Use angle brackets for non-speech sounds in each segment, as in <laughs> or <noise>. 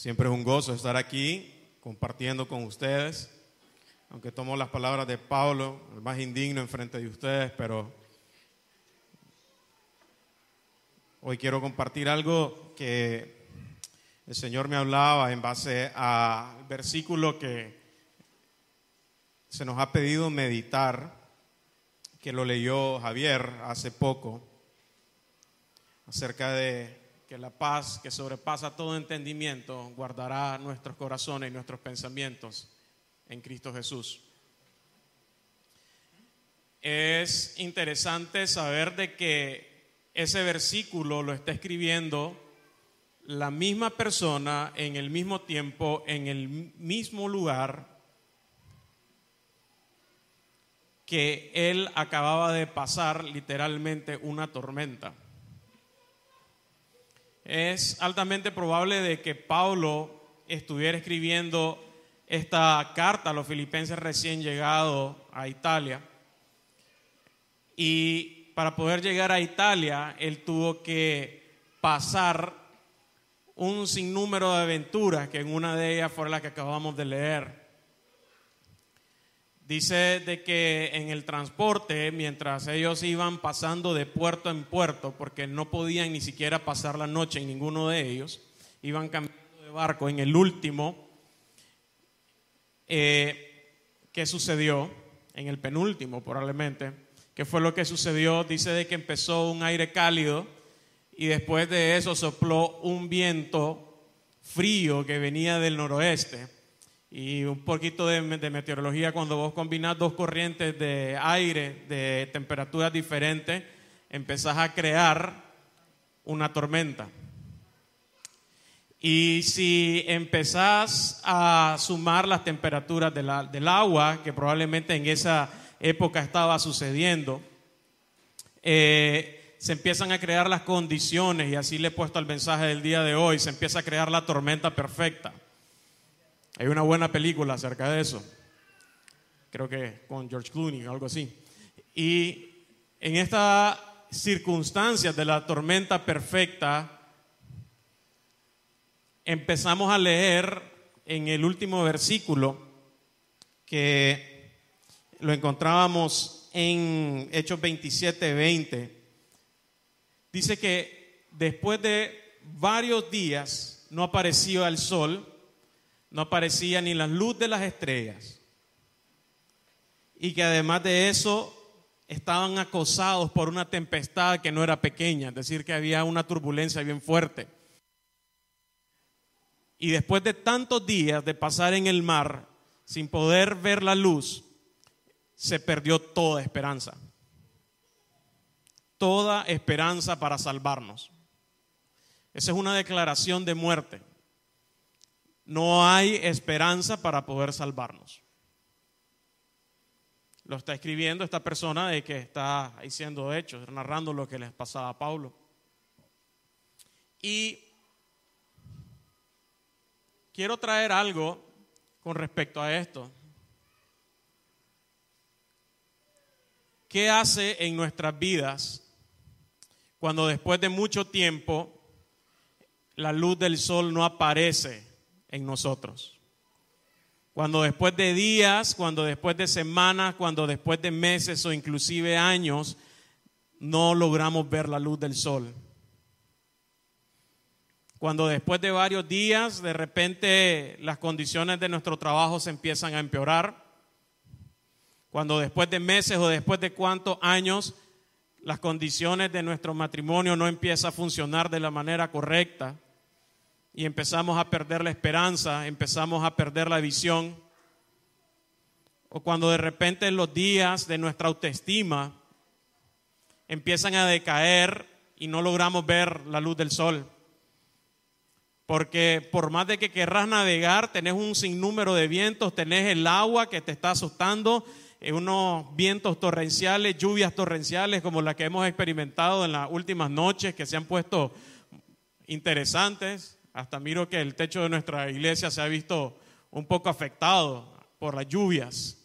Siempre es un gozo estar aquí compartiendo con ustedes, aunque tomo las palabras de Pablo, el más indigno enfrente de ustedes, pero hoy quiero compartir algo que el Señor me hablaba en base al versículo que se nos ha pedido meditar, que lo leyó Javier hace poco, acerca de que la paz que sobrepasa todo entendimiento guardará nuestros corazones y nuestros pensamientos en Cristo Jesús. Es interesante saber de que ese versículo lo está escribiendo la misma persona en el mismo tiempo, en el mismo lugar que él acababa de pasar literalmente una tormenta es altamente probable de que Pablo estuviera escribiendo esta carta a los filipenses recién llegados a Italia. Y para poder llegar a Italia, él tuvo que pasar un sinnúmero de aventuras, que en una de ellas fue la que acabamos de leer. Dice de que en el transporte, mientras ellos iban pasando de puerto en puerto, porque no podían ni siquiera pasar la noche en ninguno de ellos, iban cambiando de barco. En el último, eh, ¿qué sucedió? En el penúltimo, probablemente. ¿Qué fue lo que sucedió? Dice de que empezó un aire cálido y después de eso sopló un viento frío que venía del noroeste y un poquito de, meteorología, cuando vos combinas dos corrientes de aire de temperaturas diferentes, empezás a crear una tormenta. Y si empezás a sumar las temperaturas del agua, que probablemente en esa época estaba sucediendo, eh, se empiezan a crear las condiciones, y así le he puesto al mensaje del día de hoy, se empieza a crear la tormenta perfecta. Hay una buena película acerca de eso. Creo que con George Clooney, algo así. Y en estas circunstancias de la tormenta perfecta, empezamos a leer en el último versículo que lo encontrábamos en Hechos 27, 20. Dice que después de varios días no apareció el sol no aparecía ni la luz de las estrellas. Y que además de eso estaban acosados por una tempestad que no era pequeña, es decir, que había una turbulencia bien fuerte. Y después de tantos días de pasar en el mar sin poder ver la luz, se perdió toda esperanza. Toda esperanza para salvarnos. Esa es una declaración de muerte no hay esperanza para poder salvarnos. Lo está escribiendo esta persona de que está diciendo hechos, narrando lo que les pasaba a Pablo. Y quiero traer algo con respecto a esto. ¿Qué hace en nuestras vidas cuando después de mucho tiempo la luz del sol no aparece en nosotros. Cuando después de días, cuando después de semanas, cuando después de meses o inclusive años, no logramos ver la luz del sol. Cuando después de varios días, de repente las condiciones de nuestro trabajo se empiezan a empeorar. Cuando después de meses o después de cuántos años las condiciones de nuestro matrimonio no empiezan a funcionar de la manera correcta y empezamos a perder la esperanza, empezamos a perder la visión, o cuando de repente los días de nuestra autoestima empiezan a decaer y no logramos ver la luz del sol. Porque por más de que querrás navegar, tenés un sinnúmero de vientos, tenés el agua que te está asustando, eh, unos vientos torrenciales, lluvias torrenciales como las que hemos experimentado en las últimas noches, que se han puesto interesantes. Hasta miro que el techo de nuestra iglesia se ha visto un poco afectado por las lluvias.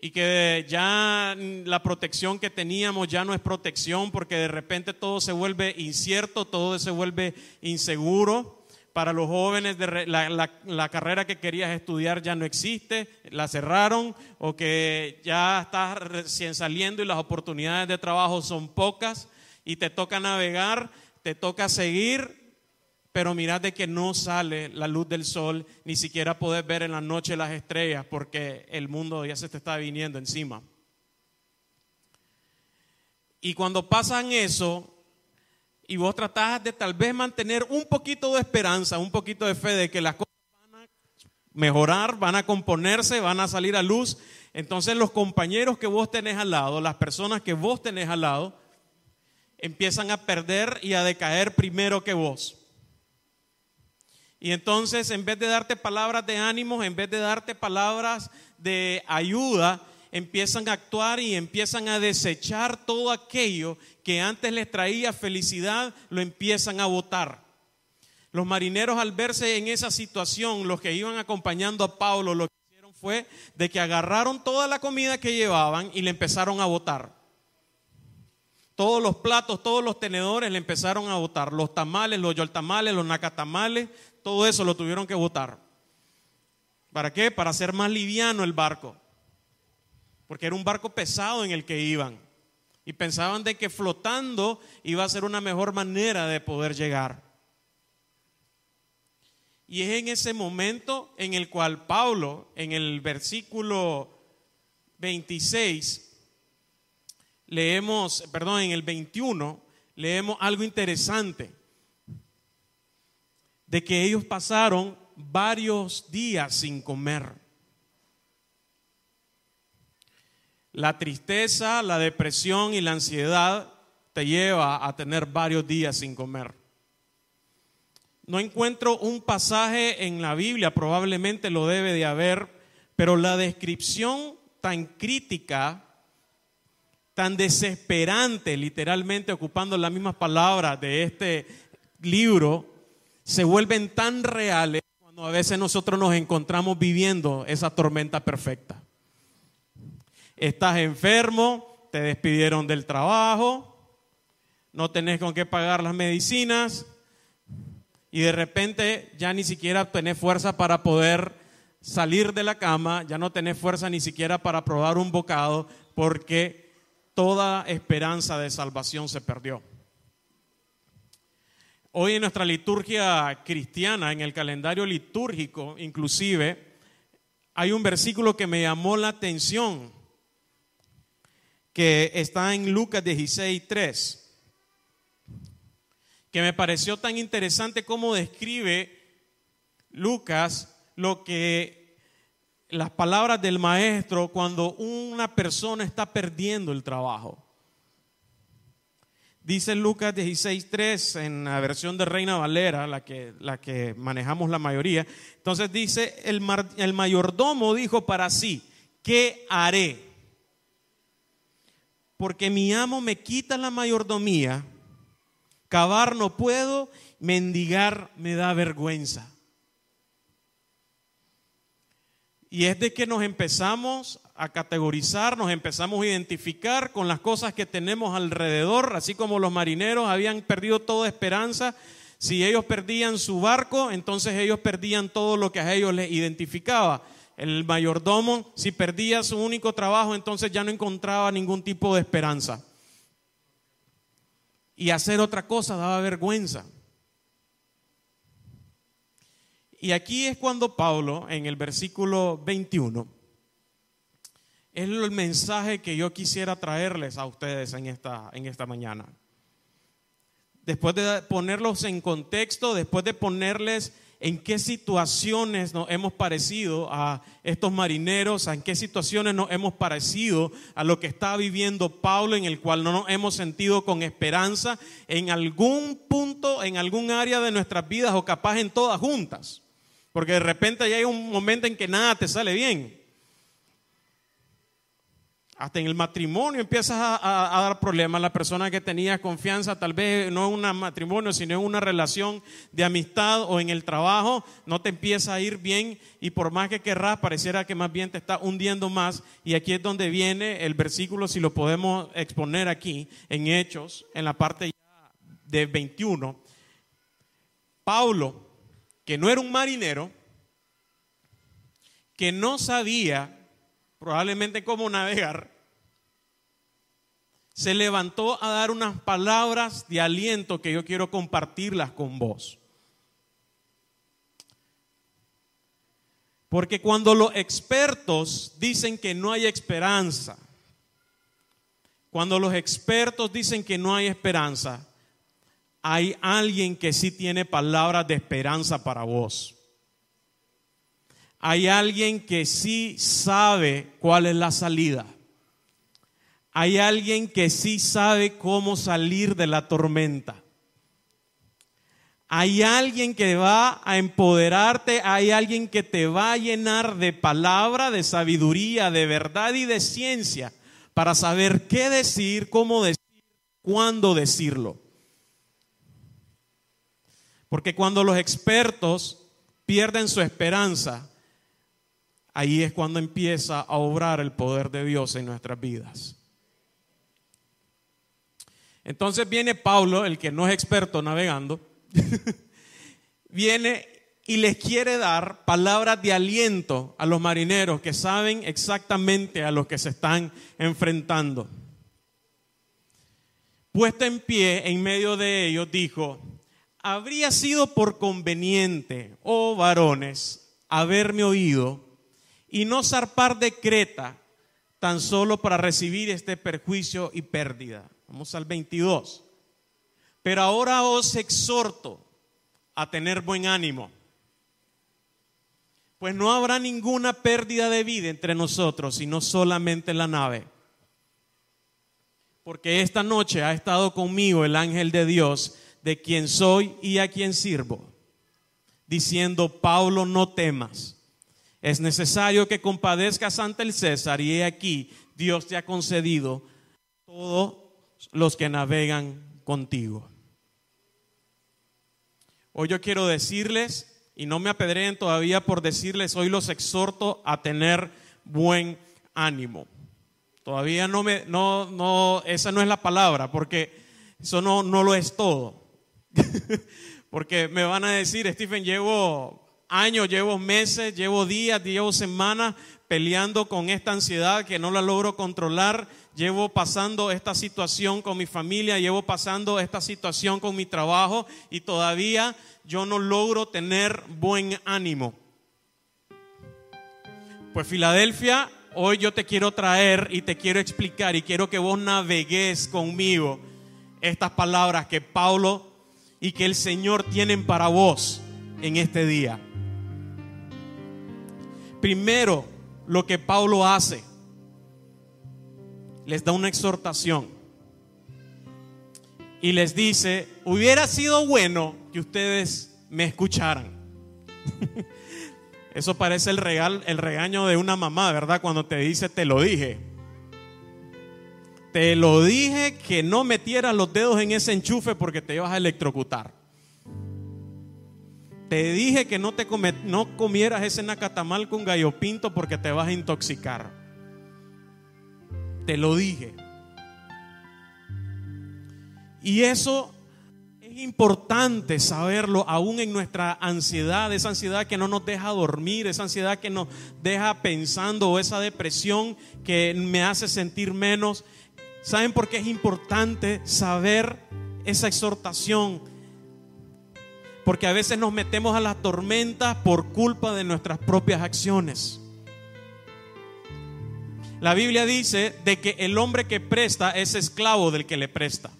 Y que ya la protección que teníamos ya no es protección porque de repente todo se vuelve incierto, todo se vuelve inseguro, para los jóvenes, de la, carrera que querías estudiar ya no existe, la cerraron o que ya estás recién saliendo y las oportunidades de trabajo son pocas y te toca navegar, te toca seguir, pero mirad de que no sale la luz del sol, ni siquiera puedes ver en la noche las estrellas porque el mundo ya se te está viniendo encima. Y cuando pasan eso, y vos tratás de tal vez mantener un poquito de esperanza, un poquito de fe de que las cosas van a mejorar, van a componerse, van a salir a luz, entonces los compañeros que vos tenés al lado, las personas que vos tenés al lado, empiezan a perder y a decaer primero que vos. Y entonces en vez de darte palabras de ánimo, en vez de darte palabras de ayuda, empiezan a actuar y empiezan a desechar todo aquello que antes les traía felicidad, lo empiezan a votar. Los marineros al verse en esa situación, los que iban acompañando a Pablo, lo que hicieron fue de que agarraron toda la comida que llevaban y le empezaron a votar. Todos los platos, todos los tenedores le empezaron a votar. Los tamales, los yoltamales, los nacatamales, todo eso lo tuvieron que votar. ¿Para qué? Para hacer más liviano el barco porque era un barco pesado en el que iban. Y pensaban de que flotando iba a ser una mejor manera de poder llegar. Y es en ese momento en el cual Pablo, en el versículo 26, leemos, perdón, en el 21, leemos algo interesante, de que ellos pasaron varios días sin comer. La tristeza, la depresión y la ansiedad te lleva a tener varios días sin comer. No encuentro un pasaje en la Biblia, probablemente lo debe de haber, pero la descripción tan crítica, tan desesperante, literalmente ocupando las mismas palabras de este libro, se vuelven tan reales cuando a veces nosotros nos encontramos viviendo esa tormenta perfecta estás enfermo, te despidieron del trabajo, no tenés con qué pagar las medicinas y de repente ya ni siquiera tenés fuerza para poder salir de la cama, ya no tenés fuerza ni siquiera para probar un bocado porque toda esperanza de salvación se perdió. Hoy en nuestra liturgia cristiana, en el calendario litúrgico inclusive, hay un versículo que me llamó la atención que está en Lucas 16, 3, que me pareció tan interesante cómo describe Lucas lo que las palabras del maestro cuando una persona está perdiendo el trabajo. Dice Lucas 16.3 en la versión de Reina Valera, la que, la que manejamos la mayoría. Entonces dice, el, el mayordomo dijo para sí, ¿qué haré? porque mi amo me quita la mayordomía, cavar no puedo, mendigar me da vergüenza. Y es de que nos empezamos a categorizar, nos empezamos a identificar con las cosas que tenemos alrededor, así como los marineros habían perdido toda esperanza. Si ellos perdían su barco, entonces ellos perdían todo lo que a ellos les identificaba. El mayordomo, si perdía su único trabajo, entonces ya no encontraba ningún tipo de esperanza. Y hacer otra cosa daba vergüenza. Y aquí es cuando Pablo, en el versículo 21, es el mensaje que yo quisiera traerles a ustedes en esta, en esta mañana. Después de ponerlos en contexto, después de ponerles en qué situaciones nos hemos parecido a estos marineros, en qué situaciones nos hemos parecido a lo que está viviendo Pablo, en el cual no nos hemos sentido con esperanza en algún punto, en algún área de nuestras vidas o capaz en todas juntas. Porque de repente ya hay un momento en que nada te sale bien. Hasta en el matrimonio empiezas a, dar problemas. La persona que tenía confianza, tal vez no en un matrimonio, sino en una relación de amistad o en el trabajo, no te empieza a ir bien y por más que querrás, pareciera que más bien te está hundiendo más. Y aquí es donde viene el versículo, si lo podemos exponer aquí, en Hechos, en la parte de 21. Pablo que no era un marinero, que no sabía probablemente cómo navegar, se levantó a dar unas palabras de aliento que yo quiero compartirlas con vos. Porque cuando los expertos dicen que no hay esperanza, cuando los expertos dicen que no hay esperanza, hay alguien que sí tiene palabras de esperanza para vos. Hay alguien que sí sabe cuál es la salida. Hay alguien que sí sabe cómo salir de la tormenta. Hay alguien que va a empoderarte, hay alguien que te va a llenar de palabra, de sabiduría, de verdad y de ciencia para saber qué decir, cómo decir, cuándo decirlo. Porque cuando los expertos pierden su esperanza, ahí es cuando empieza a obrar el poder de Dios en nuestras vidas. Entonces viene Pablo, el que no es experto navegando, <laughs> viene y les quiere dar palabras de aliento a los marineros que saben exactamente a los que se están enfrentando. Puesta en pie en medio de ellos, dijo, habría sido por conveniente, oh varones, haberme oído y no zarpar de Creta tan solo para recibir este perjuicio y pérdida. Vamos al 22. Pero ahora os exhorto a tener buen ánimo, pues no habrá ninguna pérdida de vida entre nosotros, sino solamente la nave. Porque esta noche ha estado conmigo el ángel de Dios, de quien soy y a quien sirvo, diciendo, Pablo, no temas. Es necesario que compadezcas ante el César y he aquí, Dios te ha concedido todo los que navegan contigo. Hoy yo quiero decirles, y no me apedreen todavía por decirles, hoy los exhorto a tener buen ánimo. Todavía no me, no, no, esa no es la palabra, porque eso no, no lo es todo. <laughs> porque me van a decir, Stephen, llevo años, llevo meses, llevo días, llevo semanas peleando con esta ansiedad que no la logro controlar llevo pasando esta situación con mi familia, llevo pasando esta situación con mi trabajo y todavía yo no logro tener buen ánimo. Pues Filadelfia, hoy yo te quiero traer y te quiero explicar y quiero que vos navegues conmigo estas palabras que Pablo y que el Señor tienen para vos en este día. Primero, lo que Pablo hace les da una exhortación y les dice, hubiera sido bueno que ustedes me escucharan. <laughs> Eso parece el, regal, el regaño de una mamá, ¿verdad? Cuando te dice, te lo dije. Te lo dije que no metieras los dedos en ese enchufe porque te ibas a electrocutar. Te dije que no, te no comieras ese nacatamal con gallo pinto porque te vas a intoxicar te lo dije. Y eso es importante saberlo aún en nuestra ansiedad, esa ansiedad que no nos deja dormir, esa ansiedad que nos deja pensando o esa depresión que me hace sentir menos. ¿Saben por qué es importante saber esa exhortación? Porque a veces nos metemos a las tormentas por culpa de nuestras propias acciones. La Biblia dice de que el hombre que presta es esclavo del que le presta.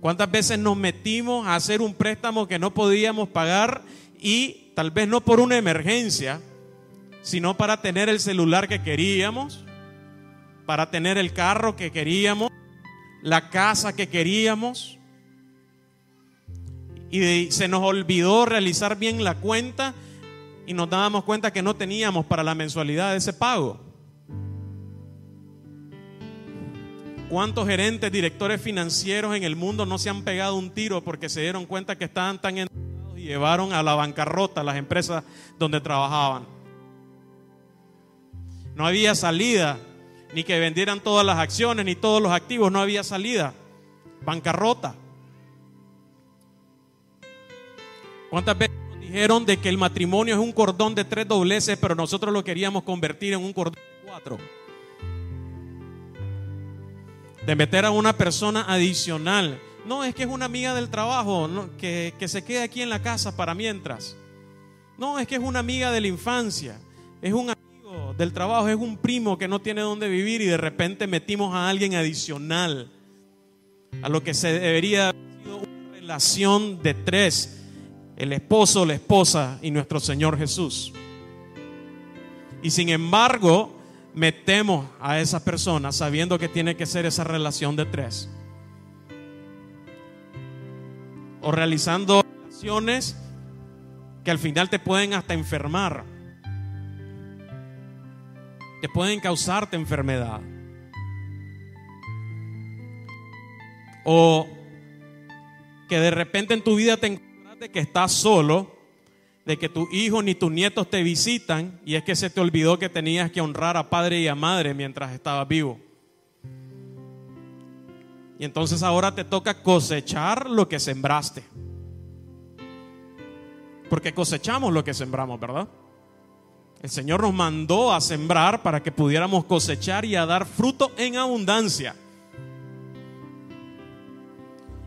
¿Cuántas veces nos metimos a hacer un préstamo que no podíamos pagar y tal vez no por una emergencia, sino para tener el celular que queríamos, para tener el carro que queríamos, la casa que queríamos? Y se nos olvidó realizar bien la cuenta y nos dábamos cuenta que no teníamos para la mensualidad ese pago. ¿Cuántos gerentes, directores financieros en el mundo no se han pegado un tiro porque se dieron cuenta que estaban tan endeudados y llevaron a la bancarrota las empresas donde trabajaban? No había salida, ni que vendieran todas las acciones, ni todos los activos, no había salida. Bancarrota. ¿Cuántas veces nos dijeron de que el matrimonio es un cordón de tres dobleces, pero nosotros lo queríamos convertir en un cordón de cuatro? De meter a una persona adicional. No, es que es una amiga del trabajo, que, que se quede aquí en la casa para mientras. No, es que es una amiga de la infancia. Es un amigo del trabajo, es un primo que no tiene dónde vivir y de repente metimos a alguien adicional a lo que se debería haber sido una relación de tres, el esposo, la esposa y nuestro Señor Jesús. Y sin embargo, metemos a esa persona sabiendo que tiene que ser esa relación de tres. O realizando relaciones que al final te pueden hasta enfermar. Te pueden causarte enfermedad. O que de repente en tu vida te de que estás solo, de que tus hijos ni tus nietos te visitan y es que se te olvidó que tenías que honrar a padre y a madre mientras estabas vivo. Y entonces ahora te toca cosechar lo que sembraste. Porque cosechamos lo que sembramos, ¿verdad? El Señor nos mandó a sembrar para que pudiéramos cosechar y a dar fruto en abundancia.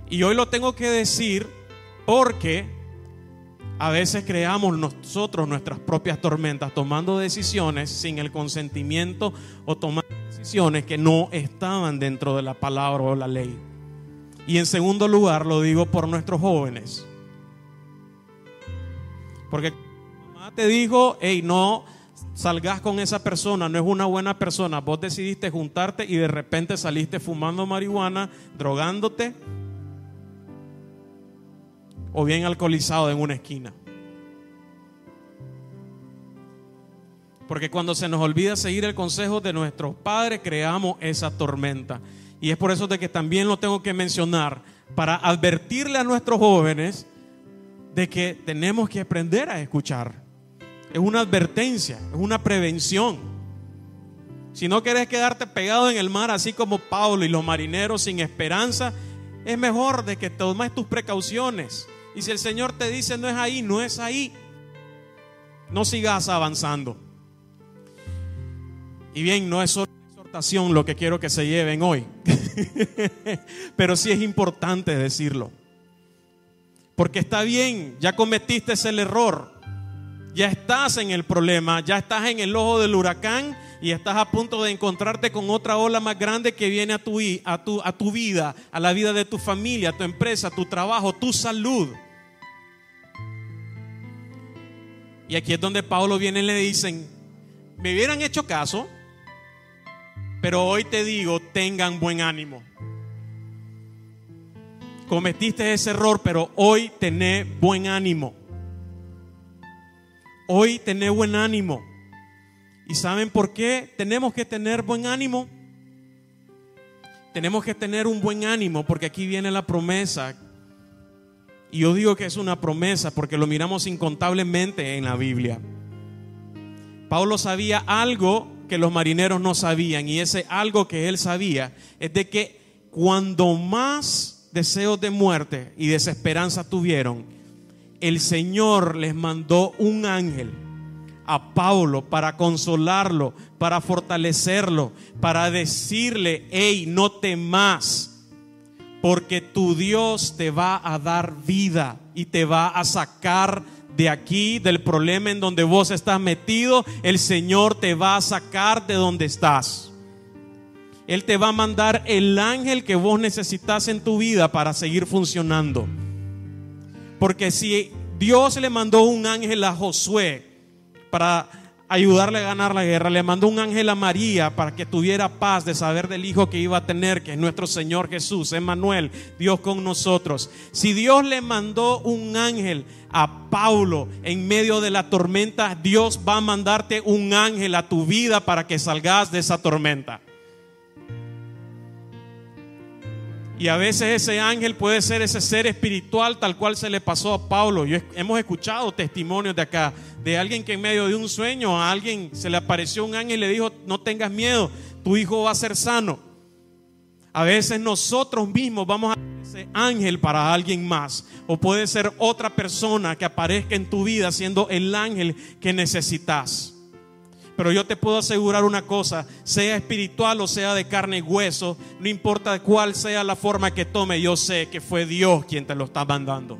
Y hoy lo tengo que decir porque a veces creamos nosotros nuestras propias tormentas tomando decisiones sin el consentimiento o tomando decisiones que no estaban dentro de la palabra o la ley. Y en segundo lugar lo digo por nuestros jóvenes. Porque mamá te dijo, hey, no salgas con esa persona, no es una buena persona. Vos decidiste juntarte y de repente saliste fumando marihuana, drogándote o bien alcoholizado en una esquina. Porque cuando se nos olvida seguir el consejo de nuestros padres, creamos esa tormenta. Y es por eso de que también lo tengo que mencionar para advertirle a nuestros jóvenes de que tenemos que aprender a escuchar. Es una advertencia, es una prevención. Si no quieres quedarte pegado en el mar, así como Pablo y los marineros sin esperanza, es mejor de que tomes tus precauciones y si el Señor te dice no es ahí, no es ahí. No sigas avanzando. Y bien, no es solo exhortación lo que quiero que se lleven hoy. <laughs> Pero sí es importante decirlo. Porque está bien, ya cometiste el error. Ya estás en el problema, ya estás en el ojo del huracán y estás a punto de encontrarte con otra ola más grande que viene a tu, a tu, a tu vida, a la vida de tu familia, a tu empresa, a tu trabajo, tu salud. Y aquí es donde Pablo viene y le dicen, me hubieran hecho caso, pero hoy te digo, tengan buen ánimo. Cometiste ese error, pero hoy tené buen ánimo. Hoy tené buen ánimo. ¿Y saben por qué tenemos que tener buen ánimo? Tenemos que tener un buen ánimo porque aquí viene la promesa y yo digo que es una promesa porque lo miramos incontablemente en la Biblia. Pablo sabía algo que los marineros no sabían y ese algo que él sabía es de que cuando más deseos de muerte y desesperanza tuvieron, el Señor les mandó un ángel a Pablo para consolarlo, para fortalecerlo, para decirle, hey, no temas porque tu Dios te va a dar vida y te va a sacar de aquí, del problema en donde vos estás metido. El Señor te va a sacar de donde estás. Él te va a mandar el ángel que vos necesitas en tu vida para seguir funcionando. Porque si Dios le mandó un ángel a Josué para ayudarle a ganar la guerra. Le mandó un ángel a María para que tuviera paz de saber del hijo que iba a tener, que es nuestro Señor Jesús, Emmanuel, Dios con nosotros. Si Dios le mandó un ángel a Paulo en medio de la tormenta, Dios va a mandarte un ángel a tu vida para que salgas de esa tormenta. Y a veces ese ángel puede ser ese ser espiritual tal cual se le pasó a Pablo. Hemos escuchado testimonios de acá, de alguien que en medio de un sueño a alguien se le apareció un ángel y le dijo, no tengas miedo, tu hijo va a ser sano. A veces nosotros mismos vamos a ese ángel para alguien más. O puede ser otra persona que aparezca en tu vida siendo el ángel que necesitas. Pero yo te puedo asegurar una cosa, sea espiritual o sea de carne y hueso, no importa cuál sea la forma que tome, yo sé que fue Dios quien te lo está mandando.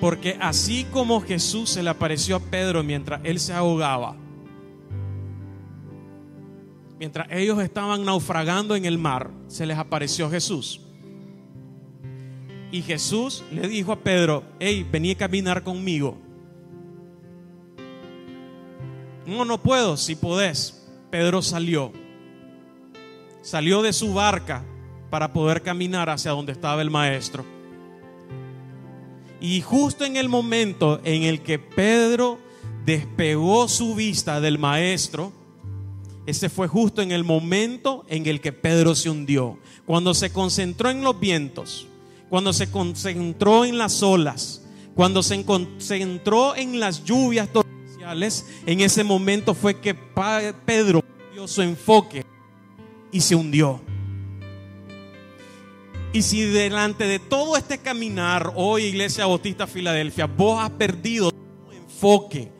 Porque así como Jesús se le apareció a Pedro mientras él se ahogaba, mientras ellos estaban naufragando en el mar, se les apareció Jesús. Y Jesús le dijo a Pedro, hey, vení a caminar conmigo. No, no puedo, si podés. Pedro salió. Salió de su barca para poder caminar hacia donde estaba el maestro. Y justo en el momento en el que Pedro despegó su vista del maestro, ese fue justo en el momento en el que Pedro se hundió. Cuando se concentró en los vientos, cuando se concentró en las olas, cuando se concentró en las lluvias torrenciales, en ese momento fue que Pedro dio su enfoque y se hundió. Y si delante de todo este caminar, hoy Iglesia Bautista Filadelfia, vos has perdido tu enfoque,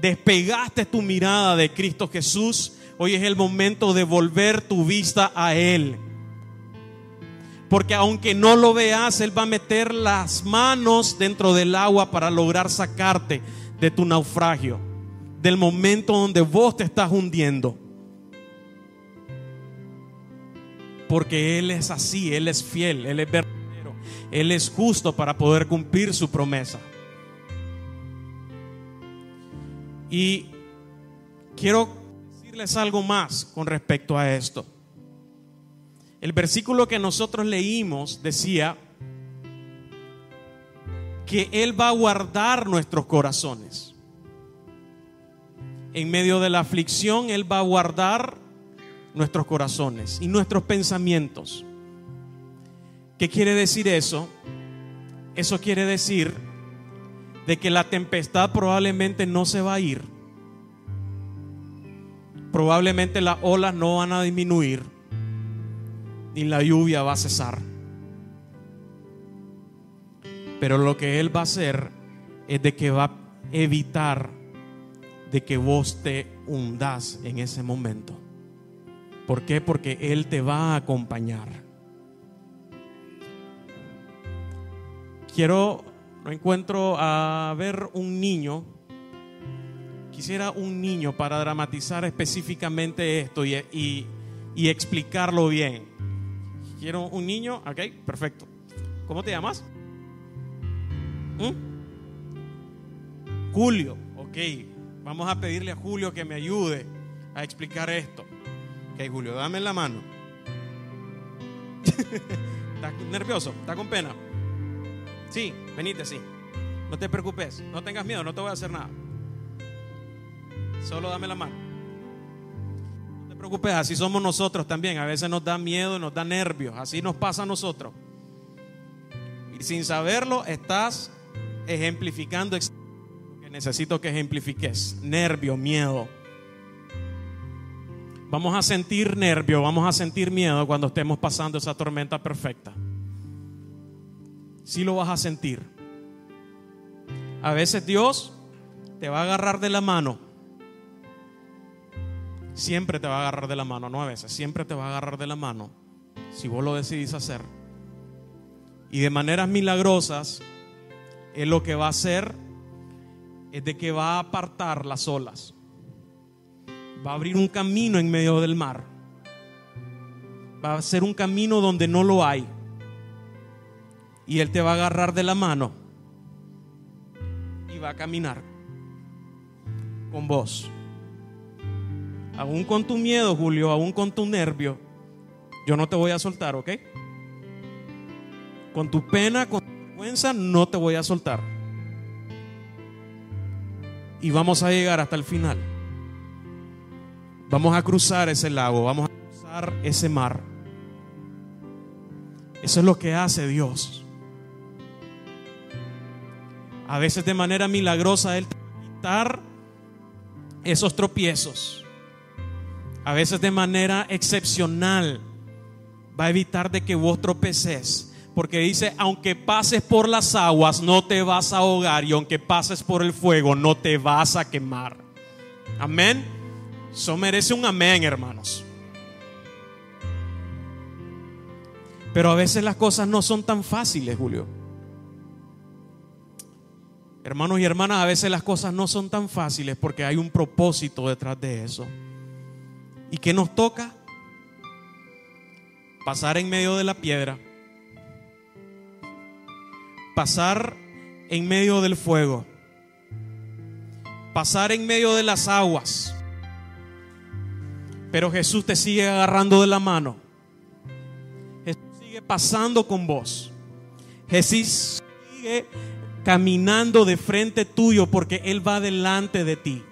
despegaste tu mirada de Cristo Jesús, hoy es el momento de volver tu vista a Él. Porque aunque no lo veas, Él va a meter las manos dentro del agua para lograr sacarte de tu naufragio, del momento donde vos te estás hundiendo. Porque Él es así, Él es fiel, Él es verdadero, Él es justo para poder cumplir su promesa. Y quiero decirles algo más con respecto a esto. El versículo que nosotros leímos decía que Él va a guardar nuestros corazones. En medio de la aflicción, Él va a guardar nuestros corazones y nuestros pensamientos. ¿Qué quiere decir eso? Eso quiere decir de que la tempestad probablemente no se va a ir. Probablemente las olas no van a disminuir ni la lluvia va a cesar. Pero lo que Él va a hacer es de que va a evitar de que vos te hundas en ese momento. ¿Por qué? Porque Él te va a acompañar. Quiero, no encuentro a ver un niño. Quisiera un niño para dramatizar específicamente esto y, y explicarlo bien. Quiero un niño, ok, perfecto. ¿Cómo te llamas? ¿Mm? Julio, ok. Vamos a pedirle a Julio que me ayude a explicar esto. Ok, Julio, dame la mano. <laughs> ¿Estás nervioso? ¿Estás con pena? Sí, venite, sí. No te preocupes, no tengas miedo, no te voy a hacer nada. Solo dame la mano preocupes, así somos nosotros también. A veces nos da miedo, nos da nervios. Así nos pasa a nosotros. Y sin saberlo, estás ejemplificando lo que necesito que ejemplifiques. Nervio, miedo. Vamos a sentir nervio, vamos a sentir miedo cuando estemos pasando esa tormenta perfecta. Si lo vas a sentir. A veces Dios te va a agarrar de la mano siempre te va a agarrar de la mano, no a veces, siempre te va a agarrar de la mano si vos lo decidís hacer. Y de maneras milagrosas, Él lo que va a hacer es de que va a apartar las olas, va a abrir un camino en medio del mar, va a ser un camino donde no lo hay. Y Él te va a agarrar de la mano y va a caminar con vos aún con tu miedo, Julio, aún con tu nervio, yo no te voy a soltar, ¿ok? Con tu pena, con tu vergüenza, no te voy a soltar. Y vamos a llegar hasta el final. Vamos a cruzar ese lago, vamos a cruzar ese mar. Eso es lo que hace Dios. A veces de manera milagrosa Él te va a quitar esos tropiezos, a veces de manera excepcional, va a evitar de que vos tropeces. Porque dice, aunque pases por las aguas, no te vas a ahogar. Y aunque pases por el fuego, no te vas a quemar. Amén. Eso merece un amén, hermanos. Pero a veces las cosas no son tan fáciles, Julio. Hermanos y hermanas, a veces las cosas no son tan fáciles porque hay un propósito detrás de eso. ¿Y qué nos toca? Pasar en medio de la piedra. Pasar en medio del fuego. Pasar en medio de las aguas. Pero Jesús te sigue agarrando de la mano pasando con vos. Jesús sigue caminando de frente tuyo porque Él va delante de ti.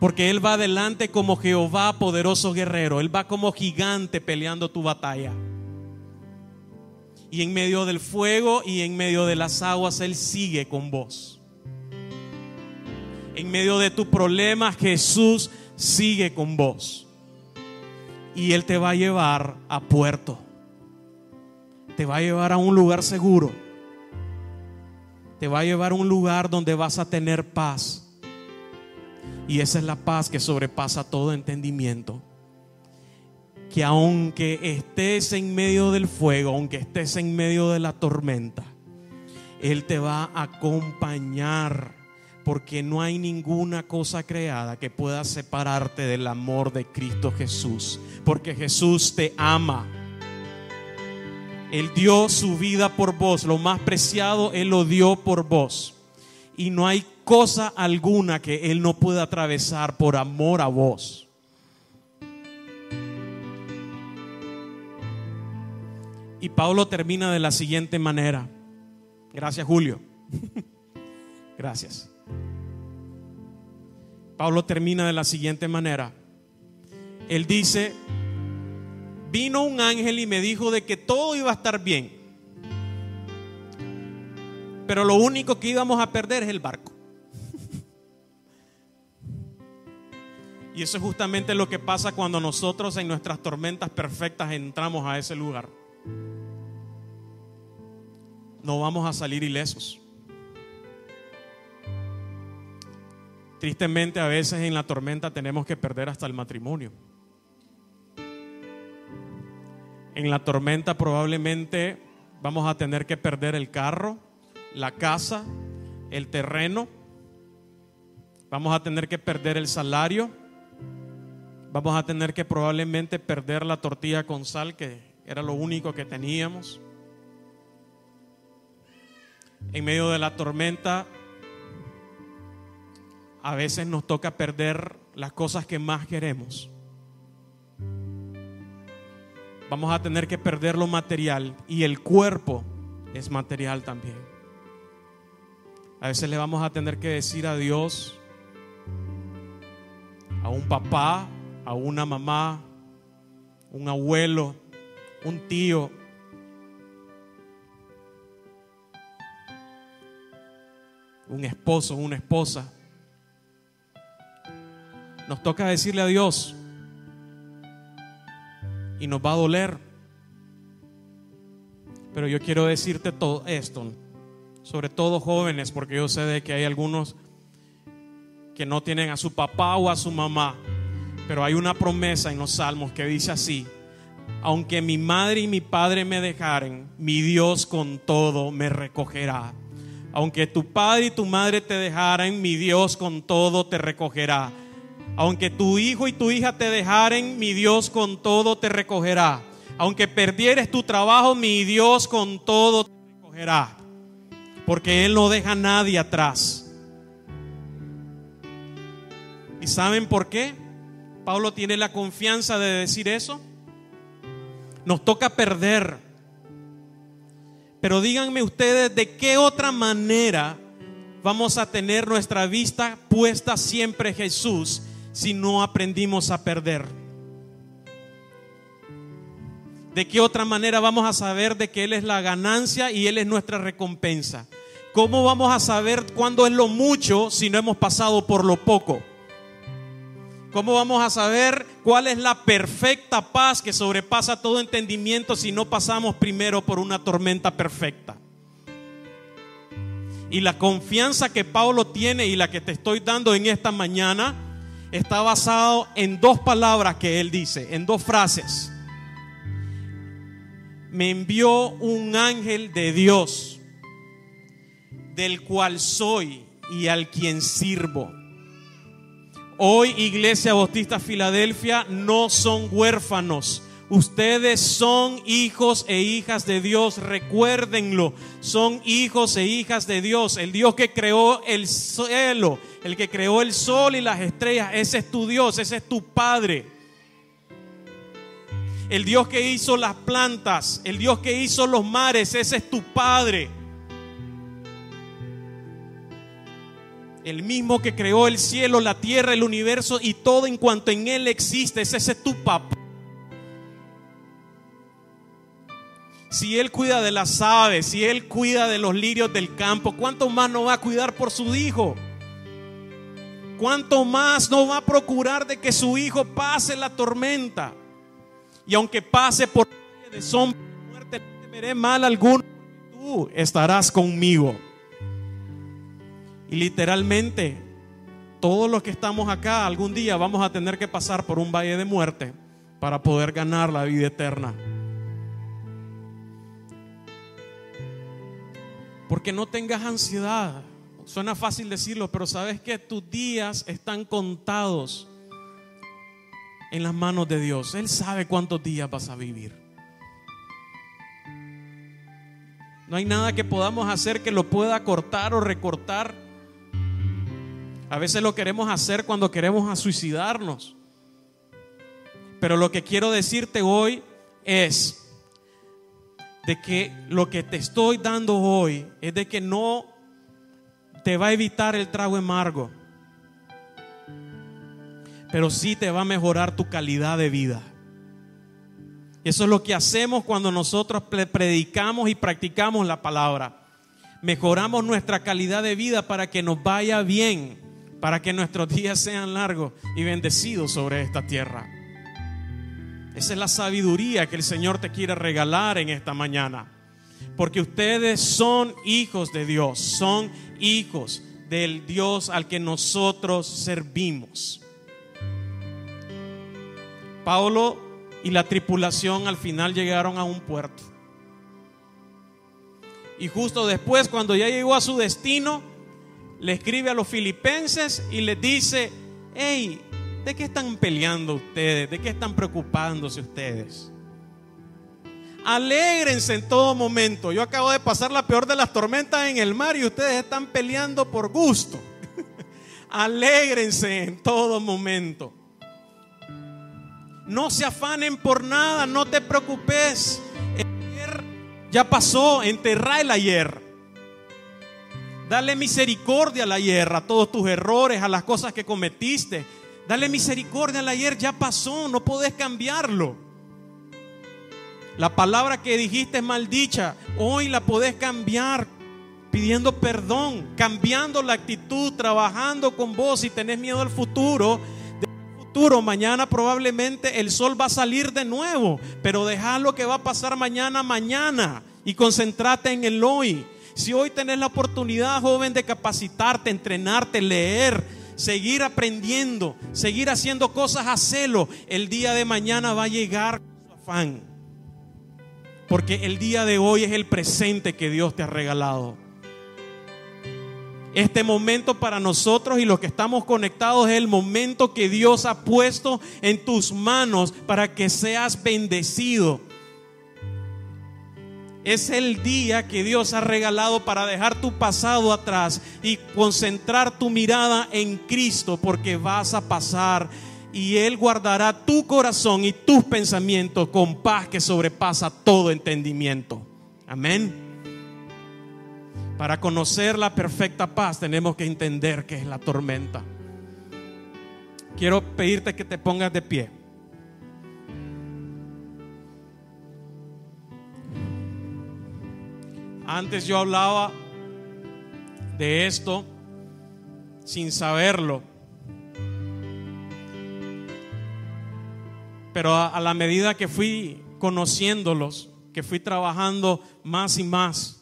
Porque Él va delante como Jehová, poderoso guerrero. Él va como gigante peleando tu batalla. Y en medio del fuego y en medio de las aguas Él sigue con vos. En medio de tu problema Jesús sigue con vos. Y Él te va a llevar a puerto te va a llevar a un lugar seguro. Te va a llevar a un lugar donde vas a tener paz. Y esa es la paz que sobrepasa todo entendimiento. Que aunque estés en medio del fuego, aunque estés en medio de la tormenta, Él te va a acompañar. Porque no hay ninguna cosa creada que pueda separarte del amor de Cristo Jesús. Porque Jesús te ama. Él dio su vida por vos, lo más preciado Él lo dio por vos. Y no hay cosa alguna que Él no pueda atravesar por amor a vos. Y Pablo termina de la siguiente manera. Gracias Julio. <laughs> Gracias. Pablo termina de la siguiente manera. Él dice, vino un ángel y me dijo de que todo iba a estar bien. Pero lo único que íbamos a perder es el barco. Y eso es justamente lo que pasa cuando nosotros en nuestras tormentas perfectas entramos a ese lugar. No vamos a salir ilesos. Tristemente a veces en la tormenta tenemos que perder hasta el matrimonio. En la tormenta probablemente vamos a tener que perder el carro, la casa, el terreno. Vamos a tener que perder el salario. Vamos a tener que probablemente perder la tortilla con sal, que era lo único que teníamos. En medio de la tormenta, a veces nos toca perder las cosas que más queremos vamos a tener que perder lo material y el cuerpo es material también. A veces le vamos a tener que decir a Dios, a un papá, a una mamá, un abuelo, un tío, un esposo, una esposa. Nos toca decirle a Dios, y nos va a doler. Pero yo quiero decirte todo esto, sobre todo jóvenes, porque yo sé de que hay algunos que no tienen a su papá o a su mamá, pero hay una promesa en los salmos que dice así, aunque mi madre y mi padre me dejaren, mi Dios con todo me recogerá. Aunque tu padre y tu madre te dejaran, mi Dios con todo te recogerá. Aunque tu hijo y tu hija te dejaren, mi Dios con todo te recogerá. Aunque perdieres tu trabajo, mi Dios con todo te recogerá. Porque Él no deja a nadie atrás. ¿Y saben por qué? Pablo tiene la confianza de decir eso. Nos toca perder. Pero díganme ustedes de qué otra manera vamos a tener nuestra vista puesta siempre en Jesús si no aprendimos a perder? ¿De qué otra manera vamos a saber de que Él es la ganancia y Él es nuestra recompensa? ¿Cómo vamos a saber cuándo es lo mucho si no hemos pasado por lo poco? ¿Cómo vamos a saber cuál es la perfecta paz que sobrepasa todo entendimiento si no pasamos primero por una tormenta perfecta? Y la confianza que Pablo tiene y la que te estoy dando en esta mañana está basado en dos palabras que él dice, en dos frases. Me envió un ángel de Dios, del cual soy y al quien sirvo. Hoy Iglesia Bautista Filadelfia no son huérfanos. Ustedes son hijos e hijas de Dios, recuérdenlo, son hijos e hijas de Dios. El Dios que creó el cielo, el que creó el sol y las estrellas, ese es tu Dios, ese es tu Padre. El Dios que hizo las plantas, el Dios que hizo los mares, ese es tu Padre. El mismo que creó el cielo, la tierra, el universo y todo en cuanto en Él existe. Ese es tu papá. Si Él cuida de las aves, si Él cuida de los lirios del campo, ¿cuánto más no va a cuidar por su hijo? ¿Cuánto más no va a procurar de que su hijo pase la tormenta? Y aunque pase por de sombra de muerte, no temeré mal alguno, tú estarás conmigo. Y literalmente, todos los que estamos acá algún día vamos a tener que pasar por un valle de muerte para poder ganar la vida eterna. Porque no tengas ansiedad. Suena fácil decirlo, pero sabes que tus días están contados en las manos de Dios. Él sabe cuántos días vas a vivir. No hay nada que podamos hacer que lo pueda cortar o recortar a veces lo queremos hacer cuando queremos suicidarnos. Pero lo que quiero decirte hoy es de que lo que te estoy dando hoy es de que no te va a evitar el trago amargo, pero sí te va a mejorar tu calidad de vida. Eso es lo que hacemos cuando nosotros predicamos y practicamos la palabra. Mejoramos nuestra calidad de vida para que nos vaya bien para que nuestros días sean largos y bendecidos sobre esta tierra. Esa es la sabiduría que el Señor te quiere regalar en esta mañana. Porque ustedes son hijos de Dios, son hijos del Dios al que nosotros servimos. Pablo y la tripulación al final llegaron a un puerto. Y justo después, cuando ya llegó a su destino, le escribe a los filipenses y les dice, hey, ¿de qué están peleando ustedes? ¿De qué están preocupándose ustedes? Alégrense en todo momento. Yo acabo de pasar la peor de las tormentas en el mar y ustedes están peleando por gusto. <laughs> Alégrense en todo momento. No se afanen por nada, no te preocupes. El ayer ya pasó, enterra el ayer. Dale misericordia al ayer, a todos tus errores, a las cosas que cometiste. Dale misericordia al ayer, ya pasó, no podés cambiarlo. La palabra que dijiste es maldicha, hoy la podés cambiar pidiendo perdón, cambiando la actitud, trabajando con vos. Si tenés miedo al futuro, futuro, mañana probablemente el sol va a salir de nuevo, pero deja lo que va a pasar mañana, mañana y concentrate en el hoy. Si hoy tenés la oportunidad, joven, de capacitarte, entrenarte, leer, seguir aprendiendo, seguir haciendo cosas a celo, el día de mañana va a llegar su afán. Porque el día de hoy es el presente que Dios te ha regalado. Este momento para nosotros y los que estamos conectados es el momento que Dios ha puesto en tus manos para que seas bendecido es el día que Dios ha regalado para dejar tu pasado atrás y concentrar tu mirada en Cristo porque vas a pasar y Él guardará tu corazón y tus pensamientos con paz que sobrepasa todo entendimiento. Amén. Para conocer la perfecta paz tenemos que entender que es la tormenta. Quiero pedirte que te pongas de pie. Antes yo hablaba de esto sin saberlo. Pero a, la medida que fui conociéndolos, que fui trabajando más y más,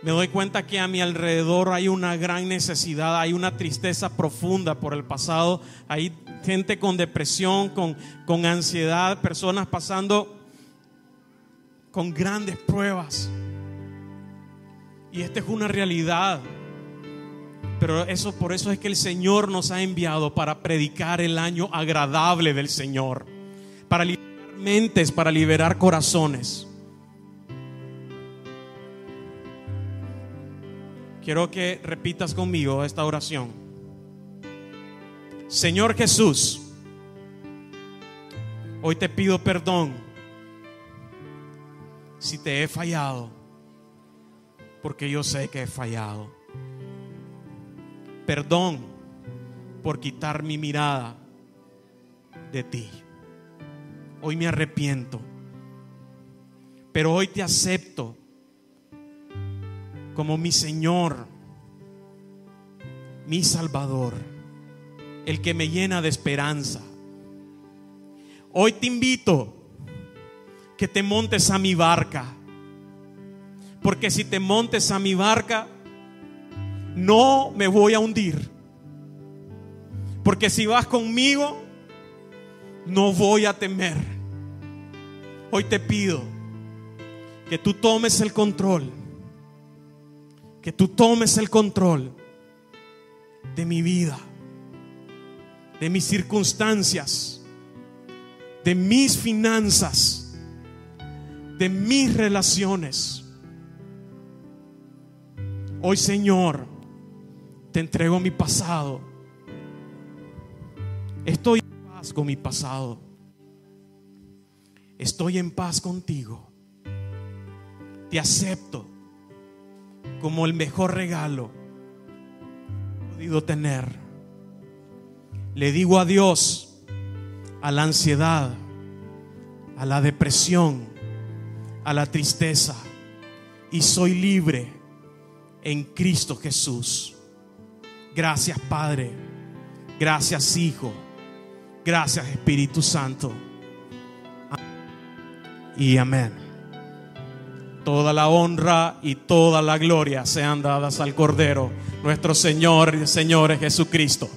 me doy cuenta que a mi alrededor hay una gran necesidad, hay una tristeza profunda por el pasado, hay gente con depresión, con, con ansiedad, personas pasando con grandes pruebas. Y esta es una realidad. Pero eso por eso es que el Señor nos ha enviado para predicar el año agradable del Señor, para liberar mentes, para liberar corazones. Quiero que repitas conmigo esta oración. Señor Jesús, hoy te pido perdón si te he fallado, porque yo sé que he fallado. Perdón por quitar mi mirada de ti. Hoy me arrepiento, pero hoy te acepto como mi Señor, mi Salvador, el que me llena de esperanza. Hoy te invito que te montes a mi barca, porque si te montes a mi barca, no me voy a hundir. Porque si vas conmigo, no voy a temer. Hoy te pido que tú tomes el control que tú tomes el control de mi vida, de mis circunstancias, de mis finanzas, de mis relaciones. Hoy Señor, te entrego mi pasado. Estoy en paz con mi pasado. Estoy en paz contigo. Te acepto como el mejor regalo que he podido tener. Le digo adiós a la ansiedad, a la depresión, a la tristeza y soy libre en Cristo Jesús. Gracias Padre, gracias Hijo, gracias Espíritu Santo. Y amén. Toda la honra y toda la gloria sean dadas al Cordero, nuestro Señor y Señor Jesucristo.